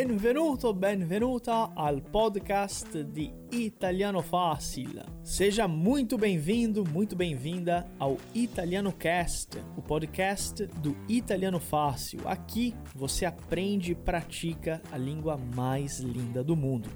Benvenuto, benvenuta al podcast di Italiano Fácil. Seja muito bem-vindo, muito bem-vinda ao Italiano Cast, o podcast do Italiano Fácil. Aqui você aprende e pratica a língua mais linda do mundo.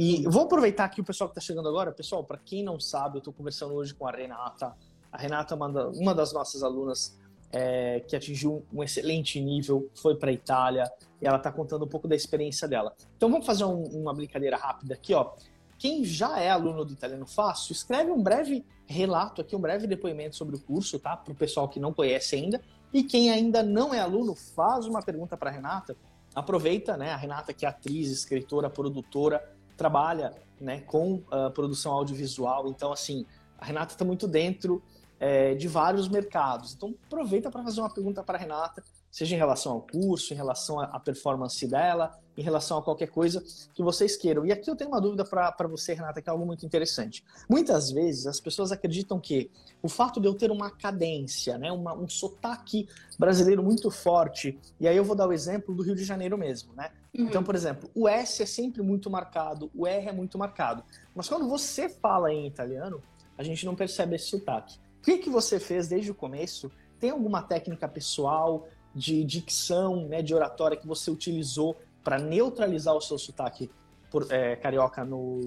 E vou aproveitar aqui o pessoal que está chegando agora. Pessoal, para quem não sabe, eu estou conversando hoje com a Renata. A Renata é uma, das nossas alunas é, que atingiu um excelente nível, foi para a Itália e ela está contando um pouco da experiência dela. Então vamos fazer um, uma brincadeira rápida aqui, ó. Quem já é aluno do Italiano Fácil, escreve um breve relato aqui, um breve depoimento sobre o curso, tá? Para o pessoal que não conhece ainda. E quem ainda não é aluno, faz uma pergunta para a Renata. Aproveita, né? A Renata, que é atriz, escritora, produtora, trabalha né, com uh, produção audiovisual. Então, assim, a Renata está muito dentro é, de vários mercados. Então, aproveita para fazer uma pergunta para a Renata, seja em relação ao curso, em relação à performance dela, em relação a qualquer coisa que vocês queiram. E aqui eu tenho uma dúvida para você, Renata, que é algo muito interessante. Muitas vezes as pessoas acreditam que o fato de eu ter uma cadência, né, uma, um sotaque brasileiro muito forte, e aí eu vou dar o exemplo do Rio de Janeiro mesmo, né? Uhum. Então, por exemplo, o S é sempre muito marcado, o R é muito marcado. Mas quando você fala em italiano, a gente não percebe esse sotaque. O que, que você fez desde o começo? Tem alguma técnica pessoal de dicção, né, de oratória que você utilizou para neutralizar o seu sotaque por, é, carioca no,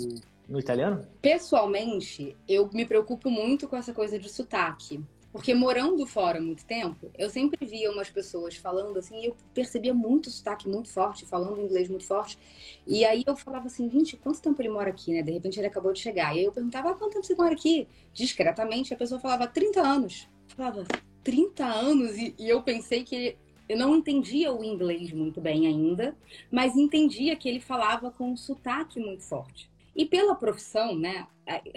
no italiano? Pessoalmente, eu me preocupo muito com essa coisa de sotaque. Porque morando fora muito tempo, eu sempre via umas pessoas falando assim, e eu percebia muito sotaque muito forte, falando inglês muito forte. E aí eu falava assim, gente, quanto tempo ele mora aqui, né? De repente ele acabou de chegar. E aí eu perguntava, ah, quanto tempo você mora aqui? Discretamente, a pessoa falava 30 anos. Eu falava, 30 anos? E, e eu pensei que eu não entendia o inglês muito bem ainda, mas entendia que ele falava com um sotaque muito forte. E pela profissão, né,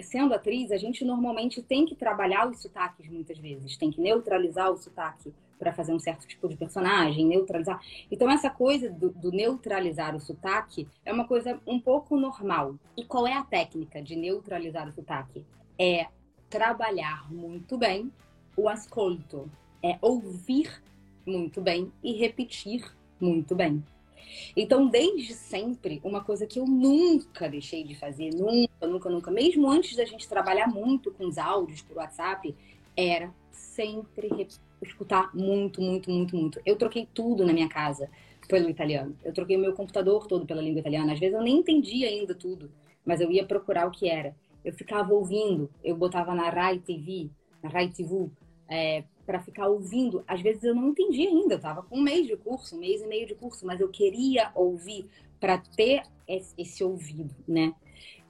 sendo atriz, a gente normalmente tem que trabalhar os sotaques muitas vezes, tem que neutralizar o sotaque para fazer um certo tipo de personagem, neutralizar. Então, essa coisa do, do, neutralizar o sotaque é uma coisa um pouco normal. E qual é a técnica de neutralizar o sotaque? É trabalhar muito bem o ascolto, é ouvir muito bem e repetir muito bem. Então, desde sempre, uma coisa que eu nunca deixei de fazer, nunca, nunca, nunca, mesmo antes da gente trabalhar muito com os áudios por WhatsApp, era sempre escutar muito, muito, muito, muito. Eu troquei tudo na minha casa pelo italiano. Eu troquei o meu computador todo pela língua italiana. Às vezes eu nem entendia ainda tudo, mas eu ia procurar o que era. Eu ficava ouvindo, eu botava na Rai TV, na Rai TV, é, para ficar ouvindo. Às vezes eu não entendi ainda, eu estava com um mês de curso, um mês e meio de curso, mas eu queria ouvir para ter esse ouvido, né?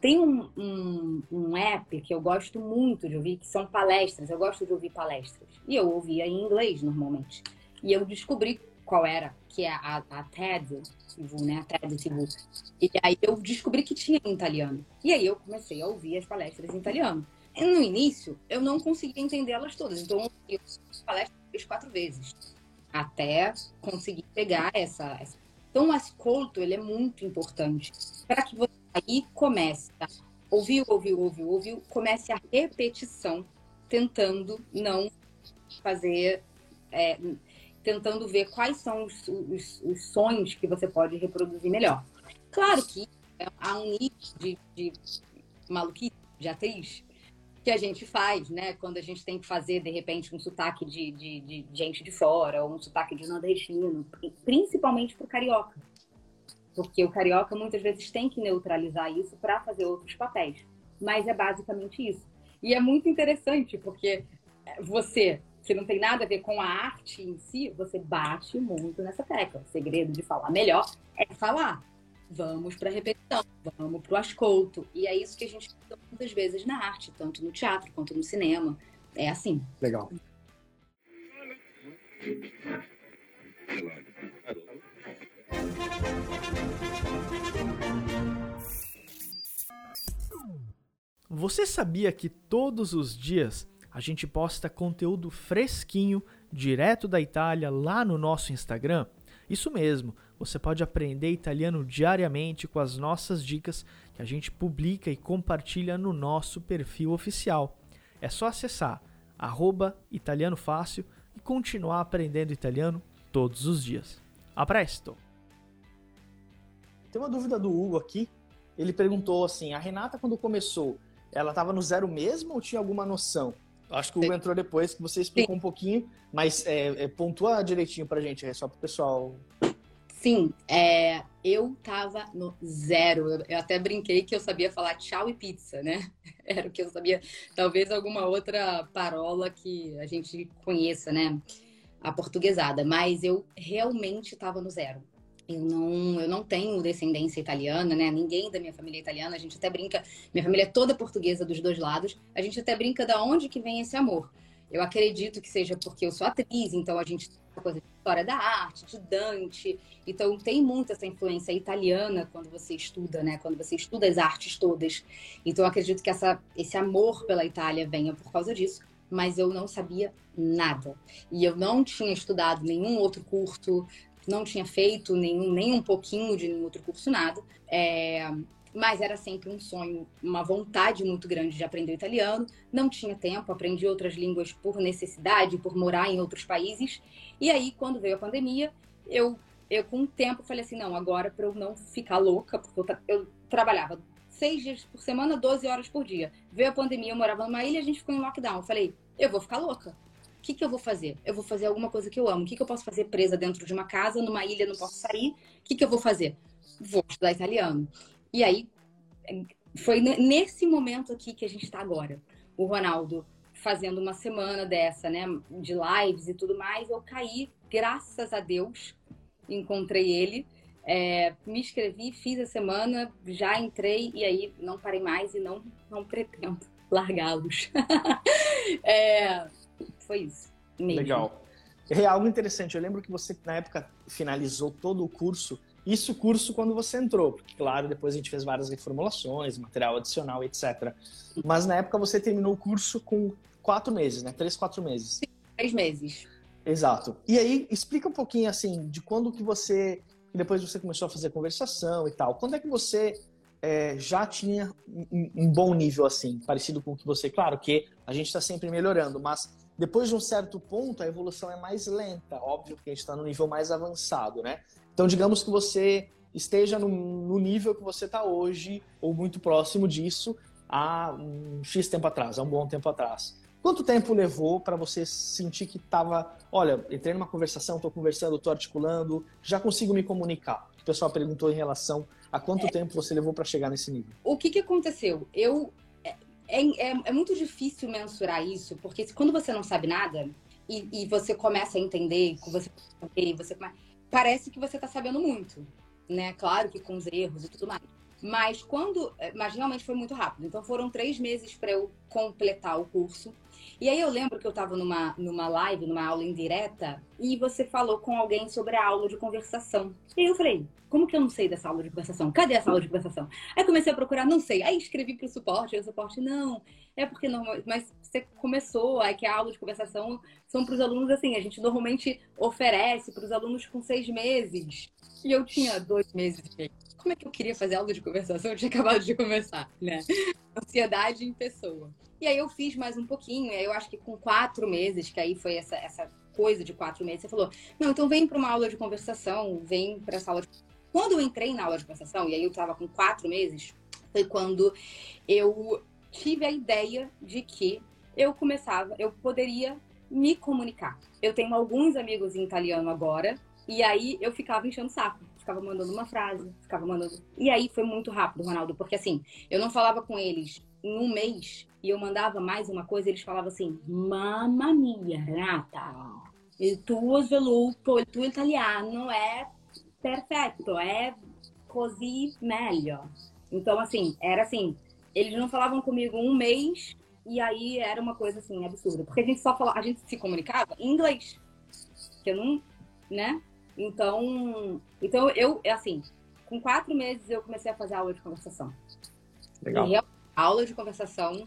Tem um, um, um, app que eu gosto muito de ouvir, que são palestras. Eu gosto de ouvir palestras. E eu ouvia em inglês normalmente. E eu descobri qual era, que é a, a TED, né? A TED TV. E aí eu descobri que tinha em italiano. E aí eu comecei a ouvir as palestras em italiano. No início, eu não conseguia entendê-las todas, então eu palestra três, quatro vezes, até conseguir pegar essa. essa... Então, o ascolto ele é muito importante para que você aí comece, tá? ouviu, ouviu, ouviu, ouviu, comece a repetição, tentando não fazer, é, tentando ver quais são os, os, os, sons que você pode reproduzir melhor. Claro que há um nível de, de maluquice de atriz que a gente faz, né? Quando a gente tem que fazer, de repente, um sotaque de, de, de gente de fora, ou um sotaque de nordestino, principalmente para o carioca. Porque o carioca muitas vezes tem que neutralizar isso para fazer outros papéis. Mas é basicamente isso. E é muito interessante, porque você, que não tem nada a ver com a arte em si, você bate muito nessa tecla. O segredo de falar melhor é falar vamos para a repetição, vamos para o ascolto. E é isso que a gente faz muitas vezes na arte, tanto no teatro quanto no cinema. É assim. Legal. Você sabia que todos os dias a gente posta conteúdo fresquinho, direto da Itália, lá no nosso Instagram? Isso mesmo, você pode aprender italiano diariamente com as nossas dicas que a gente publica e compartilha no nosso perfil oficial. É só acessar arroba italiano fácil e continuar aprendendo italiano todos os dias. A presto! Tem uma dúvida do Hugo aqui. Ele perguntou assim: a Renata, quando começou, ela estava no zero mesmo ou tinha alguma noção? Acho que o Hugo entrou depois, que você explicou Sim. um pouquinho, mas é, é, pontua direitinho pra gente, é só pro pessoal Sim, é, eu tava no zero. Eu até brinquei que eu sabia falar tchau e pizza, né? Era o que eu sabia. Talvez alguma outra parola que a gente conheça, né? A portuguesada. Mas eu realmente estava no zero. Eu não, eu não tenho descendência italiana, né? Ninguém da minha família é italiana. A gente até brinca. Minha família é toda portuguesa dos dois lados. A gente até brinca da onde que vem esse amor. Eu acredito que seja porque eu sou atriz, então a gente tem coisa de história da arte, de Dante. Então tem muito essa influência italiana quando você estuda, né? Quando você estuda as artes todas. Então eu acredito que essa, esse amor pela Itália venha por causa disso. Mas eu não sabia nada. E eu não tinha estudado nenhum outro curso, não tinha feito nenhum, nem um pouquinho de nenhum outro curso, nada. É, mas era sempre um sonho, uma vontade muito grande de aprender italiano. Não tinha tempo, aprendi outras línguas por necessidade, por morar em outros países. E aí, quando veio a pandemia, eu, eu com o tempo falei assim, não, agora para eu não ficar louca, porque eu, eu trabalhava seis dias por semana, 12 horas por dia. Veio a pandemia, eu morava numa ilha, a gente ficou em lockdown. Eu falei, eu vou ficar louca. O que, que eu vou fazer? Eu vou fazer alguma coisa que eu amo. O que, que eu posso fazer presa dentro de uma casa, numa ilha, não posso sair? O que, que eu vou fazer? Vou estudar italiano. E aí, foi nesse momento aqui que a gente está agora. O Ronaldo fazendo uma semana dessa, né, de lives e tudo mais, eu caí, graças a Deus, encontrei ele, é, me inscrevi, fiz a semana, já entrei e aí não parei mais e não, não pretendo largá-los. é, foi isso. Mesmo. Legal. É algo interessante. Eu lembro que você, na época, finalizou todo o curso isso curso quando você entrou, porque, claro, depois a gente fez várias reformulações, material adicional, etc. Mas na época você terminou o curso com quatro meses, né? Três, quatro meses. Sim, três meses. Exato. E aí, explica um pouquinho, assim, de quando que você... Depois você começou a fazer conversação e tal. Quando é que você é, já tinha um, um, bom nível, assim, parecido com o que você... Claro que a gente está sempre melhorando, mas depois de um certo ponto, a evolução é mais lenta. Óbvio que a gente está no nível mais avançado, né? Então, digamos que você esteja no, no nível que você está hoje, ou muito próximo disso, há um X tempo atrás, há um bom tempo atrás. Quanto tempo levou para você sentir que estava, olha, entrei numa conversação, estou conversando, estou articulando, já consigo me comunicar? O pessoal perguntou em relação a quanto é, tempo você levou para chegar nesse nível. O que, que aconteceu? Eu é, é, é, muito difícil mensurar isso, porque quando você não sabe nada e, e você começa a entender, você, você começa, parece que você está sabendo muito, né? Claro que com os erros e tudo mais. Mas quando. Eh, mas realmente foi muito rápido. Então foram três meses para eu completar o curso. E aí eu lembro que eu estava numa, numa live, numa aula indireta, e você falou com alguém sobre a aula de conversação. E aí eu falei, como que eu não sei dessa aula de conversação? Cadê essa aula de conversação? Aí comecei a procurar, não sei. Aí escrevi para o suporte, aí o suporte, não, é porque não. Mas você começou, aí que a aula de conversação são para os alunos assim, a gente normalmente oferece para os alunos com seis meses. E eu tinha dois meses Como é que eu queria fazer aula de conversação? Eu tinha acabado de começar, né? Ansiedade em pessoa. E aí eu fiz mais um pouquinho, e aí eu acho que com quatro meses, que aí foi essa, essa coisa de quatro meses, você falou, não, então vem para uma aula de conversação, vem para essa aula de... Quando eu entrei na aula de conversação, e aí eu estava com quatro meses, foi quando eu tive a ideia de que eu começava, eu poderia me comunicar. Eu tenho alguns amigos em italiano agora, e aí eu ficava enchendo o saco. Ficava mandando uma frase, ficava mandando. E aí foi muito rápido, Ronaldo, porque assim, eu não falava com eles em um mês e eu mandava mais uma coisa, eles falavam assim: Mamma mia, Renata, il tuo sviluppo, il tuo italiano é perfeito, é così meglio. Então, assim, era assim, eles não falavam comigo um mês e aí era uma coisa assim absurda, porque a gente só falava, a gente se comunicava em inglês, que eu não, né? Então, então eu assim, com quatro meses eu comecei a fazer aula de conversação. Legal. E aula de conversação,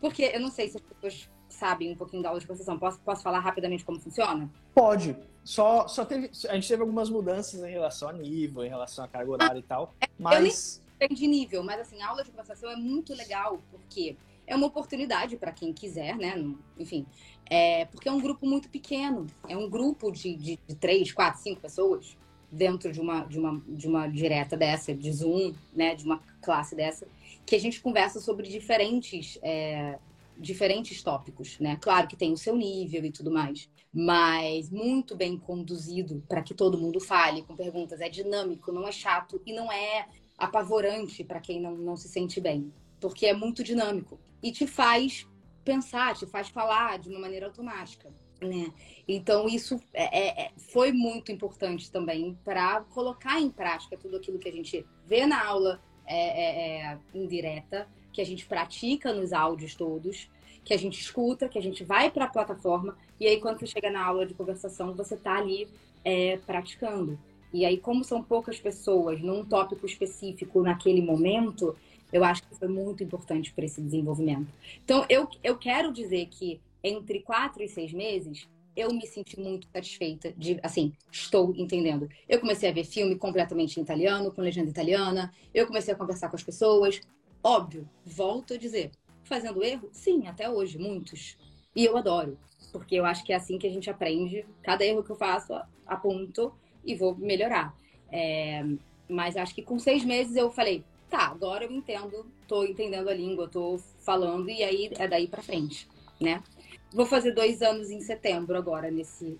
porque eu não sei se as pessoas sabem um pouquinho da aula de conversação. Posso, posso falar rapidamente como funciona? Pode. Só, só teve. A gente teve algumas mudanças em relação a nível, em relação a carga horária e tal. Mas. Eu nem de nível, mas assim, a aula de conversação é muito legal, porque é uma oportunidade para quem quiser, né? Enfim. É, porque é um grupo muito pequeno. É um grupo de, de, de três, quatro, cinco pessoas dentro de uma, de, uma, de uma direta dessa, de Zoom, né? De uma classe dessa, que a gente conversa sobre diferentes. É, diferentes tópicos, né? Claro que tem o seu nível e tudo mais, mas muito bem conduzido para que todo mundo fale com perguntas. É dinâmico, não é chato e não é apavorante para quem não, não se sente bem, porque é muito dinâmico e te faz pensar, te faz falar de uma maneira automática. Né? Então, isso é, é, foi muito importante também para colocar em prática tudo aquilo que a gente vê na aula é, é, é indireta que a gente pratica nos áudios todos, que a gente escuta, que a gente vai para a plataforma, e aí quando você chega na aula de conversação, você está ali é, praticando. E aí, como são poucas pessoas num tópico específico naquele momento, eu acho que foi muito importante para esse desenvolvimento. Então, eu, eu quero dizer que entre quatro e seis meses, eu me senti muito satisfeita de, assim, estou entendendo. Eu comecei a ver filme completamente em italiano, com legenda italiana, eu comecei a conversar com as pessoas, Óbvio, volto a dizer, fazendo erro? Sim, até hoje, muitos. E eu adoro, porque eu acho que é assim que a gente aprende. Cada erro que eu faço, aponto e vou melhorar. É, mas acho que com seis meses eu falei, tá, agora eu entendo, tô entendendo a língua, tô falando, e aí é daí para frente, né? Vou fazer dois anos em setembro agora, nesse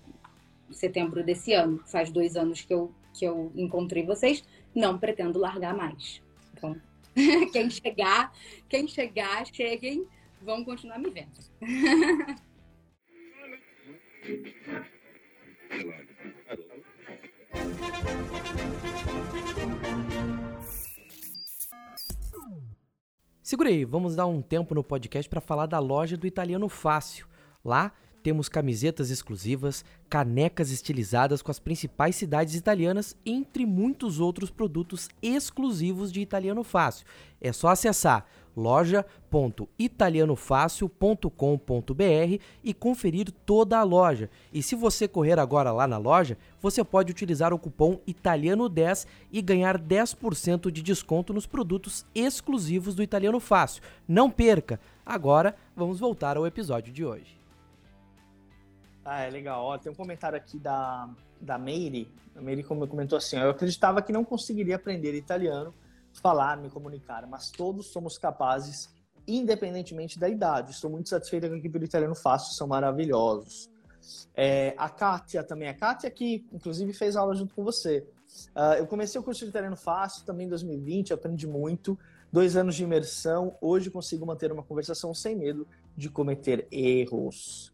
setembro desse ano. Faz dois anos que eu, que eu encontrei vocês. Não pretendo largar mais. Então, quem chegar, quem chegar, cheguem, vão continuar me vendo. Segurei, vamos dar um tempo no podcast para falar da loja do Italiano Fácil. Lá temos camisetas exclusivas, canecas estilizadas com as principais cidades italianas, entre muitos outros produtos exclusivos de Italiano Fácil. É só acessar loja.italianofácil.com.br e conferir toda a loja. E se você correr agora lá na loja, você pode utilizar o cupom Italiano10 e ganhar 10% de desconto nos produtos exclusivos do Italiano Fácil. Não perca! Agora vamos voltar ao episódio de hoje. Ah, é legal. Ó, tem um comentário aqui da, da Meire. A Meire comentou assim: Eu acreditava que não conseguiria aprender italiano, falar, me comunicar, mas todos somos capazes, independentemente da idade. Estou muito satisfeita com a equipe do Italiano Fácil, são maravilhosos. É, a Kátia também. A Kátia que, inclusive, fez aula junto com você. Uh, eu comecei o curso de Italiano Fácil também em 2020, aprendi muito. Dois anos de imersão. Hoje consigo manter uma conversação sem medo de cometer erros.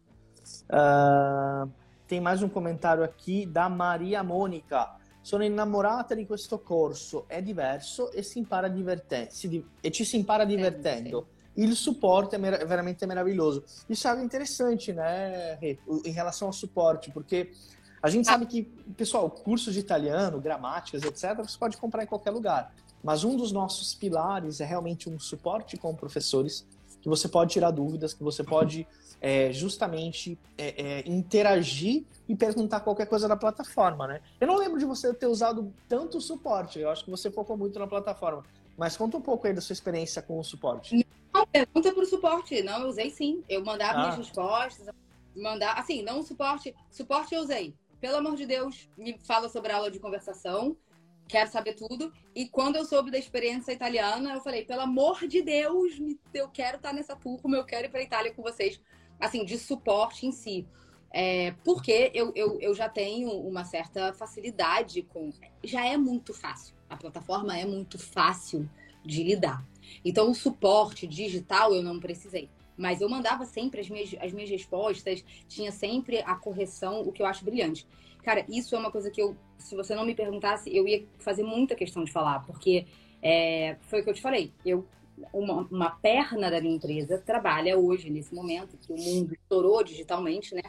Uh, tem mais um comentário aqui da Maria Mônica. Sono innamorata di questo corso, è diverso e, si impara divertendo, si, e ci si impara divertendo. Il suporte é mer veramente maravilhoso. Isso é algo interessante, né, em relação ao suporte, porque a gente sabe que, pessoal, cursos de italiano, gramáticas, etc., você pode comprar em qualquer lugar. Mas um dos nossos pilares é realmente um suporte com professores, que você pode tirar dúvidas, que você pode é, justamente é, é, interagir e perguntar qualquer coisa na plataforma, né? Eu não lembro de você ter usado tanto suporte, eu acho que você focou muito na plataforma. Mas conta um pouco aí da sua experiência com o suporte. Não, pergunta pro suporte. Não, eu usei sim. Eu mandava ah. minhas respostas, mandar, assim, não suporte, suporte eu usei. Pelo amor de Deus, me fala sobre a aula de conversação quero saber tudo. E quando eu soube da experiência italiana, eu falei, pelo amor de Deus, eu quero estar nessa turma, eu quero ir para a Itália com vocês assim, de suporte em si. É, porque eu, eu, eu já tenho uma certa facilidade com. Já é muito fácil. A plataforma é muito fácil de lidar. Então, o suporte digital eu não precisei. Mas eu mandava sempre as minhas, as minhas respostas, tinha sempre a correção, o que eu acho brilhante. Cara, isso é uma coisa que eu, se você não me perguntasse, eu ia fazer muita questão de falar, porque é, foi o que eu te falei. Eu uma, uma perna da minha empresa trabalha hoje, nesse momento, que o mundo estourou digitalmente, né?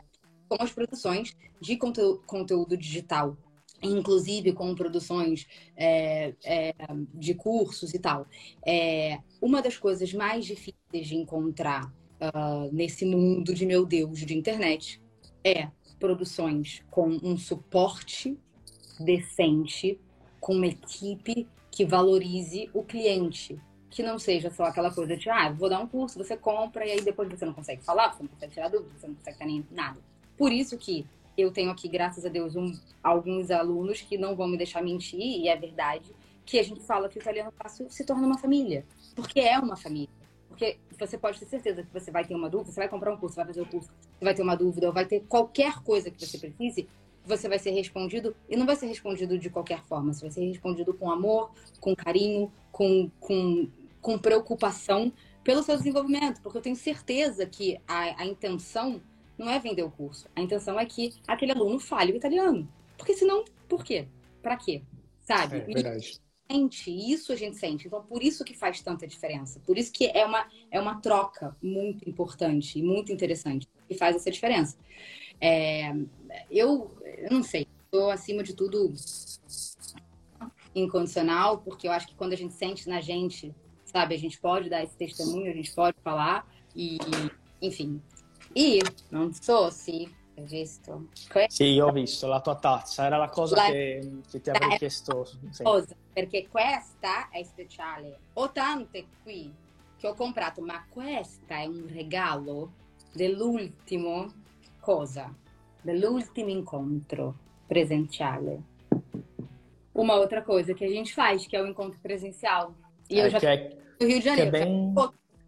Com as produções de conteúdo, conteúdo digital inclusive com produções é, é, de cursos e tal. É, uma das coisas mais difíceis de encontrar uh, nesse mundo de meu Deus de internet é produções com um suporte decente, com uma equipe que valorize o cliente. Que não seja só aquela coisa de, ah, vou dar um curso, você compra e aí depois você não consegue falar, você não consegue tirar dúvida, você não consegue ter nem nada. Por isso que eu tenho aqui, graças a Deus, um, alguns alunos que não vão me deixar mentir, e é verdade, que a gente fala que o italiano fácil se torna uma família. Porque é uma família. Porque você pode ter certeza que você vai ter uma dúvida, você vai comprar um curso, vai fazer o curso, você vai ter uma dúvida, ou vai ter qualquer coisa que você precise, você vai ser respondido, e não vai ser respondido de qualquer forma, você vai ser respondido com amor, com carinho, com, com, com preocupação pelo seu desenvolvimento, porque eu tenho certeza que a, a intenção não é vender o curso, a intenção é que aquele aluno fale o italiano. Porque senão, por quê? Para quê? Sabe? É verdade. Sente, isso a gente sente. Então, por isso que faz tanta diferença. Por isso que é uma, é uma troca muito importante e muito interessante que faz essa diferença. É, eu, eu não sei, estou acima de tudo incondicional, porque eu acho que quando a gente sente na gente, sabe, a gente pode dar esse testemunho, a gente pode falar, e enfim. E non so se hai visto. Sì, ho visto la tua tazza, era la cosa la... Che, che, ti avrei chiesto. Sì. Cosa, perché questa è speciale. Ho tante qui che ho comprato, ma questa è un regalo dell'ultimo cosa? Dell'ultimo incontro presenciale. Uma outra coisa que a gente faz, que é o encontro presencial. E é, eu já é, no Rio de Janeiro. É bem...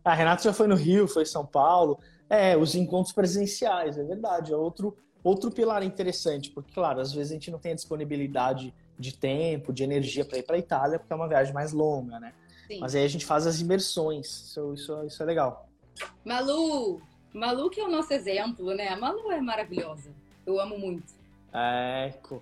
A Renata já foi no Rio, foi em São Paulo. É, os encontros presenciais, é verdade. É outro, outro pilar interessante, porque, claro, às vezes a gente não tem a disponibilidade de tempo, de energia para ir para a Itália, porque é uma viagem mais longa, né? Sim. Mas aí a gente faz as imersões, isso, isso, isso é legal. Malu, Malu que é o nosso exemplo, né? A Malu é maravilhosa. Eu amo muito. Ecco.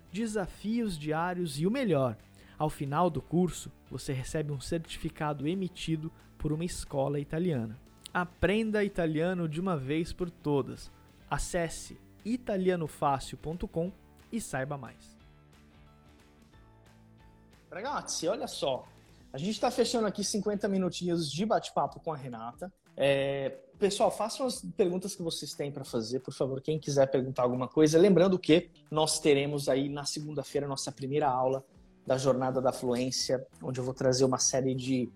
desafios diários e o melhor, ao final do curso você recebe um certificado emitido por uma escola italiana. Aprenda italiano de uma vez por todas. Acesse italianofácil.com e saiba mais. Ragazzi, olha só. A gente está fechando aqui 50 minutinhos de bate-papo com a Renata. É, pessoal, façam as perguntas que vocês têm para fazer, por favor. Quem quiser perguntar alguma coisa, lembrando que nós teremos aí na segunda-feira nossa primeira aula da jornada da fluência, onde eu vou trazer uma série de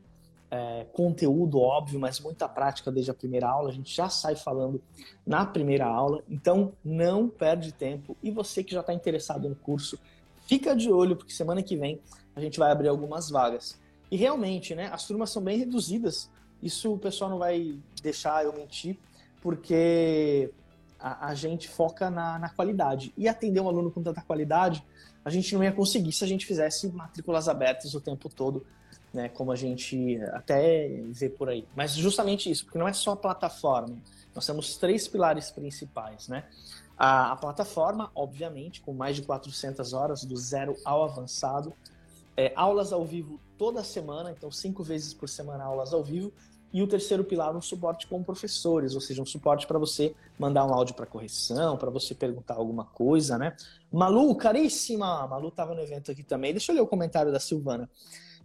é, conteúdo óbvio, mas muita prática desde a primeira aula. A gente já sai falando na primeira aula, então não perde tempo. E você que já está interessado no curso, fica de olho, porque semana que vem a gente vai abrir algumas vagas. E realmente, né, as turmas são bem reduzidas. Isso o pessoal não vai deixar eu mentir, porque a, a gente foca na, na qualidade. E atender um aluno com tanta qualidade, a gente não ia conseguir se a gente fizesse matrículas abertas o tempo todo né, como a gente até vê por aí. Mas justamente isso, porque não é só a plataforma. Nós temos três pilares principais, né? A, a plataforma, obviamente, com mais de 400 horas, do zero ao avançado. É, aulas ao vivo toda semana, então cinco vezes por semana aulas ao vivo. E o terceiro pilar, um suporte com professores, ou seja, um suporte para você mandar um áudio para correção, para você perguntar alguma coisa, né? Malu, caríssima! Malu estava no evento aqui também. Deixa eu ler o comentário da Silvana.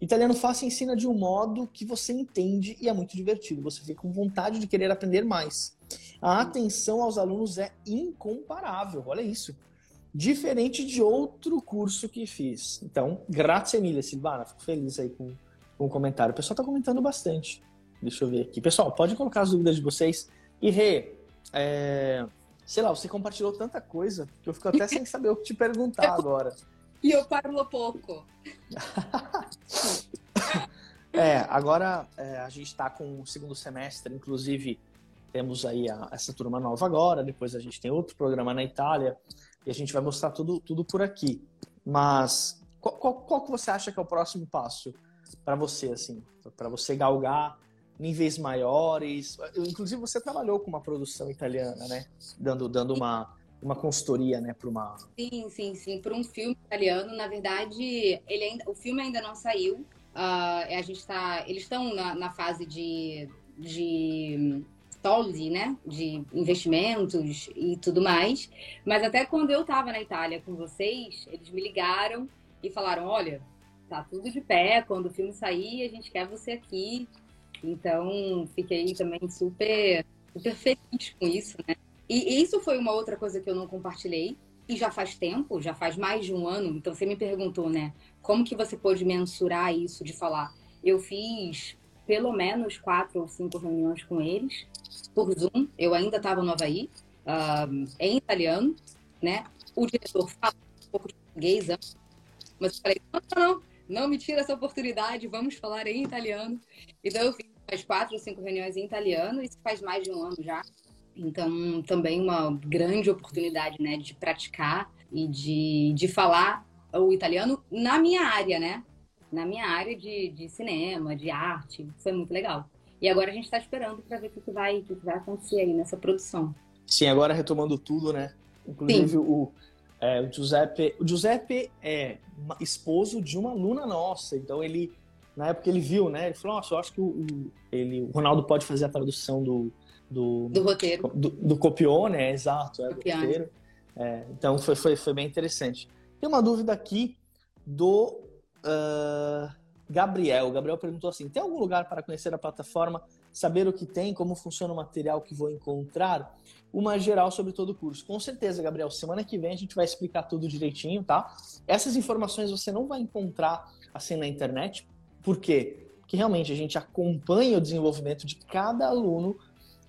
Italiano fácil ensina de um modo que você entende e é muito divertido. Você fica com vontade de querer aprender mais. A atenção aos alunos é incomparável. Olha isso. Diferente de outro curso que fiz. Então, graças Emília Silvana. Fico feliz aí com, com o comentário. O pessoal está comentando bastante. Deixa eu ver aqui. Pessoal, pode colocar as dúvidas de vocês. E Rê, é... sei lá, você compartilhou tanta coisa que eu fico até sem saber o que te perguntar agora. E eu parlo pouco. é, agora é, a gente está com o segundo semestre, inclusive temos aí a, essa turma nova agora, depois a gente tem outro programa na Itália e a gente vai mostrar tudo, tudo por aqui. Mas qual, qual, qual que você acha que é o próximo passo para você, assim, para você galgar níveis maiores. Inclusive, você trabalhou com uma produção italiana, né? Dando, dando uma, uma consultoria, né, para uma. Sim, sim, sim, para um filme italiano. Na verdade, ele ainda, o filme ainda não saiu. Uh, a gente tá, eles estão na, na, fase de, de Toldi, né, de investimentos e tudo mais. Mas até quando eu estava na Itália com vocês, eles me ligaram e falaram, olha, tá tudo de pé. Quando o filme sair, a gente quer você aqui. Então, fiquei também super, super feliz com isso, né? E isso foi uma outra coisa que eu não compartilhei. E já faz tempo, já faz mais de um ano. Então, você me perguntou, né? Como que você pôde mensurar isso de falar? Eu fiz pelo menos quatro ou cinco reuniões com eles por Zoom. Eu ainda estava no Havaí, em italiano, né? O diretor fala um pouco de português, mas eu falei, não, não, não, não me tira essa oportunidade, vamos falar em italiano. Então eu fiz quatro ou cinco reuniões em italiano, isso faz mais de um ano já. Então, também uma grande oportunidade, né, de praticar e de, de falar o italiano na minha área, né? Na minha área de, de cinema, de arte. Foi muito legal. E agora a gente está esperando para ver o que, vai, o que vai acontecer aí nessa produção. Sim, agora retomando tudo, né? Inclusive o, é, o Giuseppe. O Giuseppe é esposo de uma aluna nossa, então ele na época ele viu, né? Ele falou, nossa, eu acho que o, o, ele, o Ronaldo pode fazer a tradução do, do, do roteiro. Do, do Copione, é exato, é, do roteiro. É, então foi, foi, foi bem interessante. Tem uma dúvida aqui do uh, Gabriel. Gabriel perguntou assim: tem algum lugar para conhecer a plataforma, saber o que tem, como funciona o material que vou encontrar? Uma geral sobre todo o curso. Com certeza, Gabriel. Semana que vem a gente vai explicar tudo direitinho, tá? Essas informações você não vai encontrar assim na internet, por quê? Porque realmente a gente acompanha o desenvolvimento de cada aluno,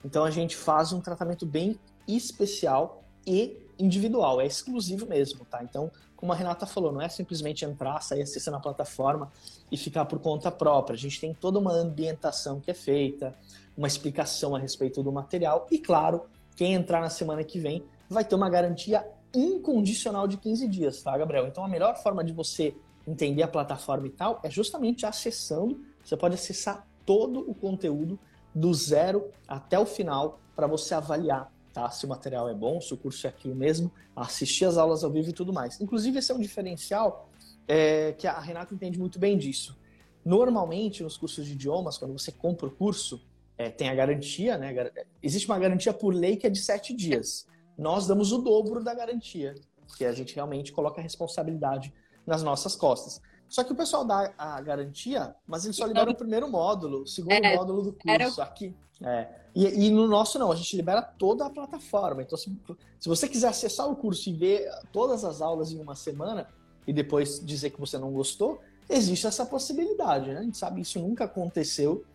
então a gente faz um tratamento bem especial e individual, é exclusivo mesmo, tá? Então, como a Renata falou, não é simplesmente entrar, sair acessando a plataforma e ficar por conta própria. A gente tem toda uma ambientação que é feita, uma explicação a respeito do material e, claro, quem entrar na semana que vem vai ter uma garantia incondicional de 15 dias, tá, Gabriel? Então, a melhor forma de você entender a plataforma e tal, é justamente acessando. Você pode acessar todo o conteúdo do zero até o final para você avaliar tá? se o material é bom, se o curso é aquilo mesmo, assistir as aulas ao vivo e tudo mais. Inclusive, esse é um diferencial é, que a Renata entende muito bem disso. Normalmente, nos cursos de idiomas, quando você compra o curso, é, tem a garantia, né? Existe uma garantia por lei que é de sete dias. Nós damos o dobro da garantia, porque a gente realmente coloca a responsabilidade nas nossas costas. Só que o pessoal dá a garantia, mas ele só libera o primeiro módulo, o segundo é, módulo do curso. Aqui. É. E, e, no nosso não, a gente libera toda a plataforma. Então, se, se você quiser acessar o curso e ver todas as aulas em uma semana e depois dizer que você não gostou, existe essa possibilidade, né? A gente sabe que isso nunca aconteceu.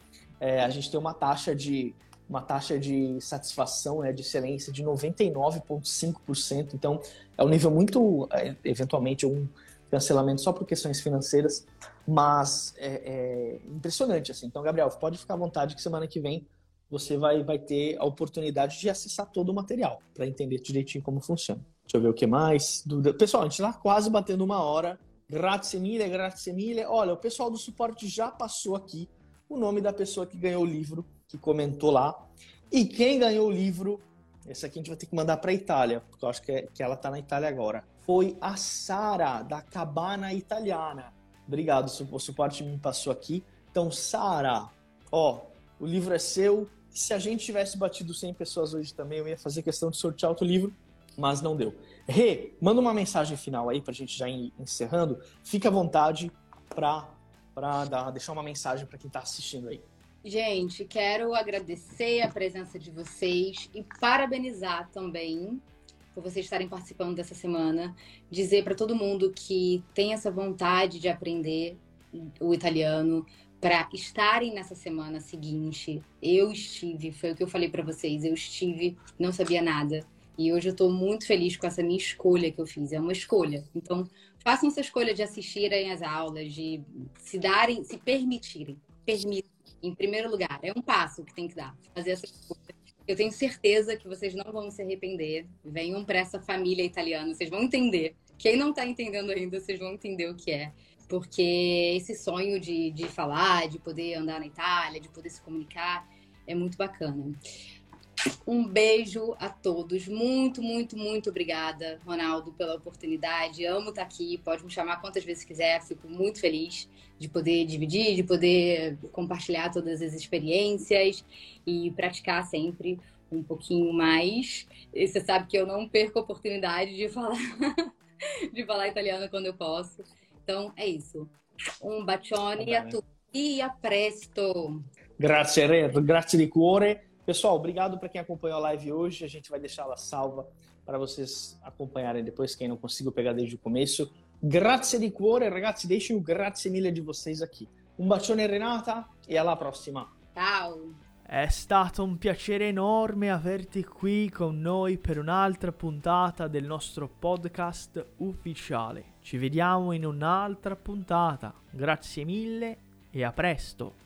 É, a gente tem uma taxa de uma taxa de satisfação, né, de excelência de 99,5%. Então, é um nível muito, é, eventualmente, um cancelamento só por questões financeiras, mas é, é, impressionante assim. Então, Gabriel, pode ficar à vontade que semana que vem você vai, vai ter a oportunidade de acessar todo o material para entender direitinho como funciona. Deixa eu ver o que mais. Pessoal, a gente está quase batendo uma hora. Grazie mille, grazie mille. Olha, o pessoal do suporte já passou aqui o nome da pessoa que ganhou o livro, que comentou lá. E quem ganhou o livro, esse aqui a gente vai ter que mandar para Itália, porque eu acho que, é, que ela está na Itália agora foi a Sara, da Cabana Italiana. Obrigado, o suporte me passou aqui. Então, Sara, ó, o livro é seu. Se a gente tivesse batido 100 pessoas hoje também, eu ia fazer questão de sortear outro livro, mas não deu. Rê, manda uma mensagem final aí pra gente já ir encerrando. Fica à vontade dar, deixar uma mensagem para quem tá assistindo aí. Gente, quero agradecer a presença de vocês e parabenizar também por vocês estarem participando dessa semana. Dizer para todo mundo que tem essa vontade de aprender o italiano para estarem nessa semana seguinte. Eu estive, foi o que eu falei para vocês, eu estive, não sabia nada. E hoje eu estou muito feliz com essa minha escolha que eu fiz. É uma escolha. Então, façam essa escolha de assistirem às aulas, de se darem, se permitirem. Permitam, em primeiro lugar. É um passo que tem que dar. Fazer essa escolha eu tenho certeza que vocês não vão se arrepender. Venham para essa família italiana, vocês vão entender. Quem não está entendendo ainda, vocês vão entender o que é. porque esse sonho de, de falar, de poder andar na Itália, de poder se comunicar, é muito bacana. Um beijo a todos. Muito, muito, muito obrigada, Ronaldo, pela oportunidade. Amo estar aqui. Pode me chamar quantas vezes quiser. Fico muito feliz de poder dividir, de poder compartilhar todas as experiências e praticar sempre um pouquinho mais. E você sabe que eu não perco a oportunidade de falar, de falar italiano quando eu posso. Então é isso. Um bacione a tutti e a presto. Grazie, Re, grazie di cuore. Pessoal, obrigado para quem acompanhou a live hoje. A gente vai deixá-la salva para vocês acompanharem depois, quem não conseguiu pegar desde o começo. Grazie di cuore, ragazzi, deixem o grazie mille di vocês aqui. Un bacione Renata e alla prossima. Ciao. È stato un piacere enorme averti qui con noi per un'altra puntata del nostro podcast ufficiale. Ci vediamo in un'altra puntata. Grazie mille e a presto.